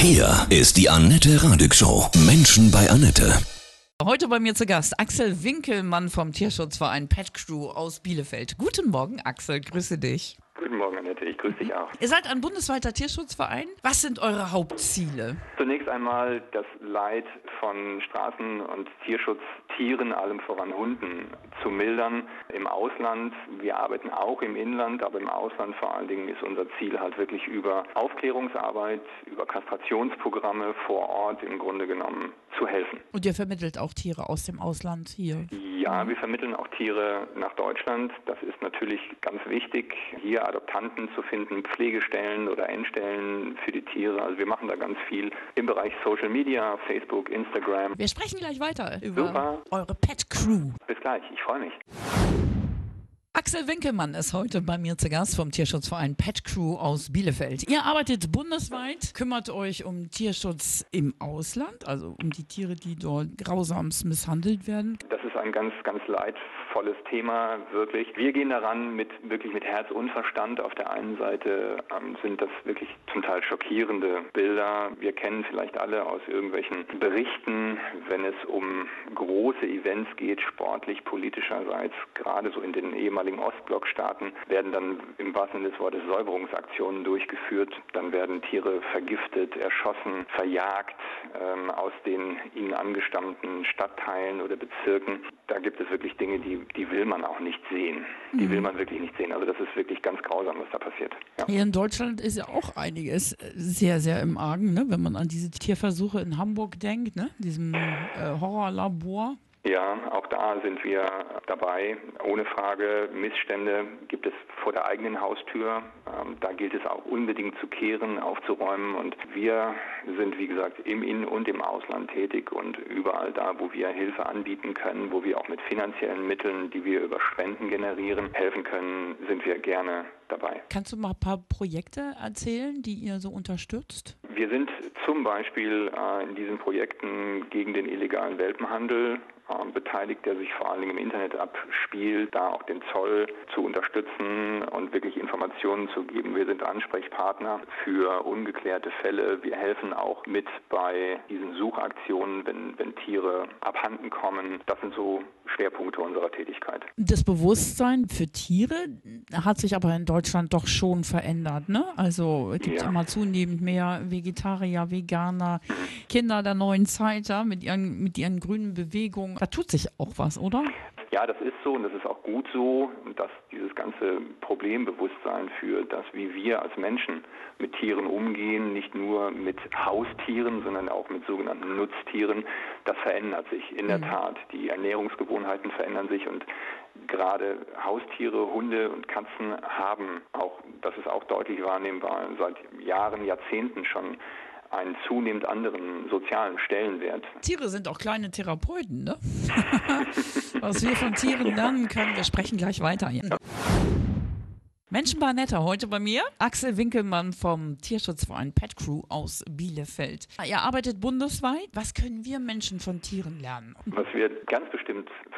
Hier ist die Annette Radig Show. Menschen bei Annette. Heute bei mir zu Gast Axel Winkelmann vom Tierschutzverein Pet Crew aus Bielefeld. Guten Morgen, Axel, grüße dich. Guten Morgen, Annette. Ich grüße dich auch. Ihr seid ein bundesweiter Tierschutzverein. Was sind eure Hauptziele? Zunächst einmal das Leid von Straßen- und Tierschutztieren, allem voran Hunden, zu mildern im Ausland. Wir arbeiten auch im Inland, aber im Ausland vor allen Dingen ist unser Ziel halt wirklich über Aufklärungsarbeit, über Kastrationsprogramme vor Ort im Grunde genommen zu helfen. Und ihr vermittelt auch Tiere aus dem Ausland hier? Ja, wir vermitteln auch Tiere nach Deutschland. Das ist natürlich ganz wichtig, hier Adoptanten zu finden, Pflegestellen oder Endstellen für die Tiere. Also wir machen da ganz viel im Bereich Social Media, Facebook, Instagram. Wir sprechen gleich weiter über Super. eure Pet Crew. Bis gleich, ich freue mich. Axel Winkelmann ist heute bei mir zu Gast vom Tierschutzverein Pet Crew aus Bielefeld. Ihr arbeitet bundesweit, kümmert euch um Tierschutz im Ausland, also um die Tiere, die dort grausamst misshandelt werden. Das ist ein ganz, ganz leidvolles Thema, wirklich. Wir gehen daran mit wirklich mit Herz und Verstand. Auf der einen Seite ähm, sind das wirklich zum Teil schockierende Bilder. Wir kennen vielleicht alle aus irgendwelchen Berichten, wenn es um große Events geht, sportlich, politischerseits, gerade so in den ehemaligen Ostblockstaaten, werden dann im wahrsten Sinne des Wortes Säuberungsaktionen durchgeführt. Dann werden Tiere vergiftet, erschossen, verjagt ähm, aus den ihnen angestammten Stadtteilen oder Bezirken. Da gibt es wirklich Dinge, die, die will man auch nicht sehen. Die will man wirklich nicht sehen. Also das ist wirklich ganz grausam, was da passiert. Ja. Hier in Deutschland ist ja auch einiges sehr, sehr im Argen, ne? wenn man an diese Tierversuche in Hamburg denkt, ne? diesem äh, Horrorlabor. Ja, auch da sind wir dabei. Ohne Frage, Missstände gibt es vor der eigenen Haustür. Ähm, da gilt es auch unbedingt zu kehren, aufzuräumen. Und wir sind, wie gesagt, im In- und im Ausland tätig und überall da, wo wir Hilfe anbieten können, wo wir auch mit finanziellen Mitteln, die wir über Spenden generieren, helfen können, sind wir gerne dabei. Kannst du mal ein paar Projekte erzählen, die ihr so unterstützt? Wir sind zum Beispiel äh, in diesen Projekten gegen den illegalen Welpenhandel beteiligt, der sich vor allen Dingen im Internet abspielt, da auch den Zoll zu unterstützen und wirklich Informationen zu geben. Wir sind Ansprechpartner für ungeklärte Fälle. Wir helfen auch mit bei diesen Suchaktionen, wenn, wenn Tiere abhanden kommen. Das sind so Schwerpunkte unserer Tätigkeit. Das Bewusstsein für Tiere hat sich aber in Deutschland doch schon verändert. Ne? Also es gibt Ja. immer zunehmend mehr Vegetarier, Veganer, Kinder der neuen Zeit ja, mit, ihren, mit ihren grünen Bewegungen. Tut sich auch was, oder? Ja, das ist so und das ist auch gut so, dass dieses ganze Problembewusstsein für das, wie wir als Menschen mit Tieren umgehen, nicht nur mit Haustieren, sondern auch mit sogenannten Nutztieren, das verändert sich in der Tat. Die Ernährungsgewohnheiten verändern sich und gerade Haustiere, Hunde und Katzen haben auch, das ist auch deutlich wahrnehmbar, seit Jahren, Jahrzehnten schon einen zunehmend anderen sozialen Stellenwert. Tiere sind auch kleine Therapeuten, ne? Was wir von Tieren lernen können, wir sprechen gleich weiter. Hier. Menschen bei Netter, heute bei mir Axel Winkelmann vom Tierschutzverein Pet Crew aus Bielefeld. Ihr arbeitet bundesweit. Was können wir Menschen von Tieren lernen? Was wir ganz bestimmt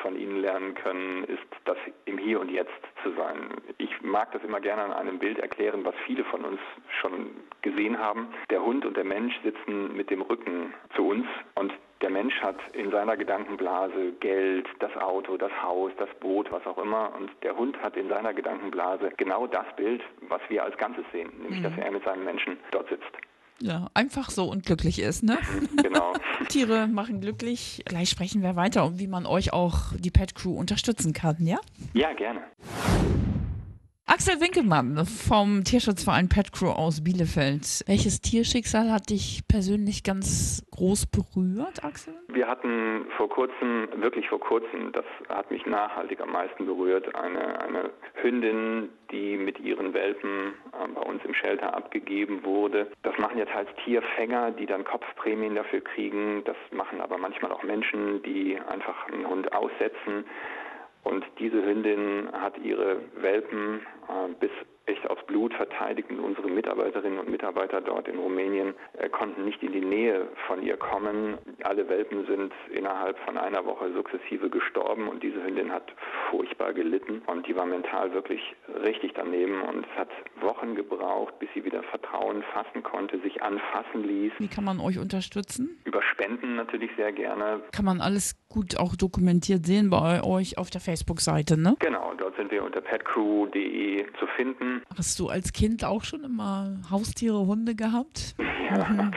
von Ihnen lernen können, ist das im Hier und Jetzt zu sein. Ich mag das immer gerne an einem Bild erklären, was viele von uns schon gesehen haben. Der Hund und der Mensch sitzen mit dem Rücken zu uns und der Mensch hat in seiner Gedankenblase Geld, das Auto, das Haus, das Boot, was auch immer. Und der Hund hat in seiner Gedankenblase genau das Bild, was wir als Ganzes sehen, nämlich dass er mit seinem Menschen dort sitzt. Ja, einfach so und glücklich ist, ne? Genau. Tiere machen glücklich. Gleich sprechen wir weiter und wie man euch auch die Pet Crew unterstützen kann, ja? Ja, gerne. Axel Winkelmann vom Tierschutzverein Pet Crew aus Bielefeld. Welches Tierschicksal hat dich persönlich ganz groß berührt, Axel? Wir hatten vor kurzem, wirklich vor kurzem, das hat mich nachhaltig am meisten berührt, eine, eine Hündin, die mit ihren Welpen äh, bei uns im Shelter abgegeben wurde. Das machen ja teils Tierfänger, die dann Kopfprämien dafür kriegen. Das machen aber manchmal auch Menschen, die einfach einen Hund aussetzen. Und diese Hündin hat ihre Welpen äh, bis echt aufs Blut verteidigt und unsere Mitarbeiterinnen und Mitarbeiter dort in Rumänien äh, konnten nicht in die Nähe von ihr kommen. Alle Welpen sind innerhalb von einer Woche sukzessive gestorben und diese Hündin hat furchtbar gelitten und die war mental wirklich richtig daneben und es hat Wochen gebraucht, bis sie wieder Vertrauen fassen konnte, sich anfassen ließ. Wie kann man euch unterstützen? Über Spenden natürlich sehr gerne. Kann man alles gut auch dokumentiert sehen bei euch auf der Facebook-Seite, ne? Genau, dort sind wir unter petcrew.de zu finden. Hast du als Kind auch schon immer Haustiere, Hunde gehabt? Ja. Mhm.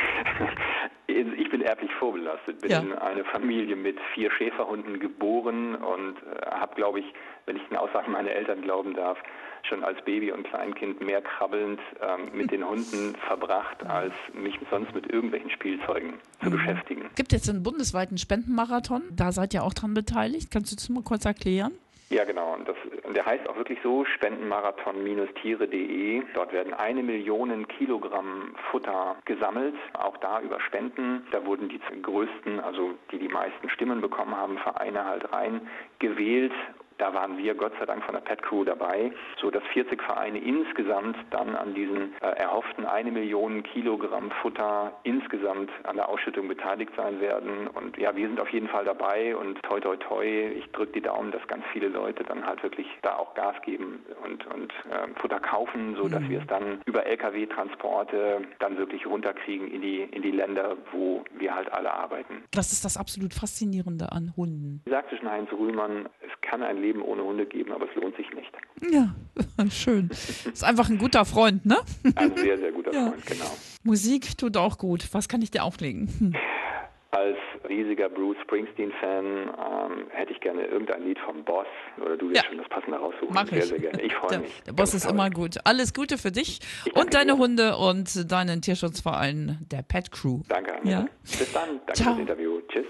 Ich bin erblich vorbelastet, bin ja. in eine Familie mit vier Schäferhunden geboren und äh, habe, glaube ich, wenn ich den Aussagen meiner Eltern glauben darf, schon als Baby und Kleinkind mehr krabbelnd ähm, mit den Hunden verbracht, als mich sonst mit irgendwelchen Spielzeugen zu mhm. beschäftigen. Gibt jetzt einen bundesweiten Spendenmarathon, da seid ihr auch dran beteiligt. Kannst du das mal kurz erklären? Ja, genau. Und das, der heißt auch wirklich so, spendenmarathon-tiere.de. Dort werden eine Million Kilogramm Futter gesammelt, auch da über Spenden. Da wurden die größten, also die die meisten Stimmen bekommen haben, Vereine halt rein gewählt da waren wir Gott sei Dank von der Pet Crew dabei, so dass 40 Vereine insgesamt dann an diesen äh, erhofften eine Million Kilogramm Futter insgesamt an der Ausschüttung beteiligt sein werden. Und ja, wir sind auf jeden Fall dabei und toi toi toi, ich drücke die Daumen, dass ganz viele Leute dann halt wirklich da auch Gas geben und, und äh, Futter kaufen, so dass mhm. wir es dann über Lkw-Transporte dann wirklich runterkriegen in die, in die Länder, wo wir halt alle arbeiten. Das ist das absolut Faszinierende an Hunden. Wie sagte schon Heinz Rühlmann, es kann ein Leben ohne Hunde geben, aber es lohnt sich nicht. Ja, schön. Ist einfach ein guter Freund, ne? Ein sehr, sehr guter ja. Freund, genau. Musik tut auch gut. Was kann ich dir auflegen? Hm. Als riesiger Bruce Springsteen-Fan ähm, hätte ich gerne irgendein Lied vom Boss oder du wirst ja. schon das passende raussuchen. Mach sehr, ich. sehr gerne. Ich freue mich. Der Boss ist immer gut. Alles Gute für dich und deine dir. Hunde und deinen Tierschutzverein, der Pet Crew. Danke. Ja. Bis dann. Danke Ciao. fürs Interview. Tschüss.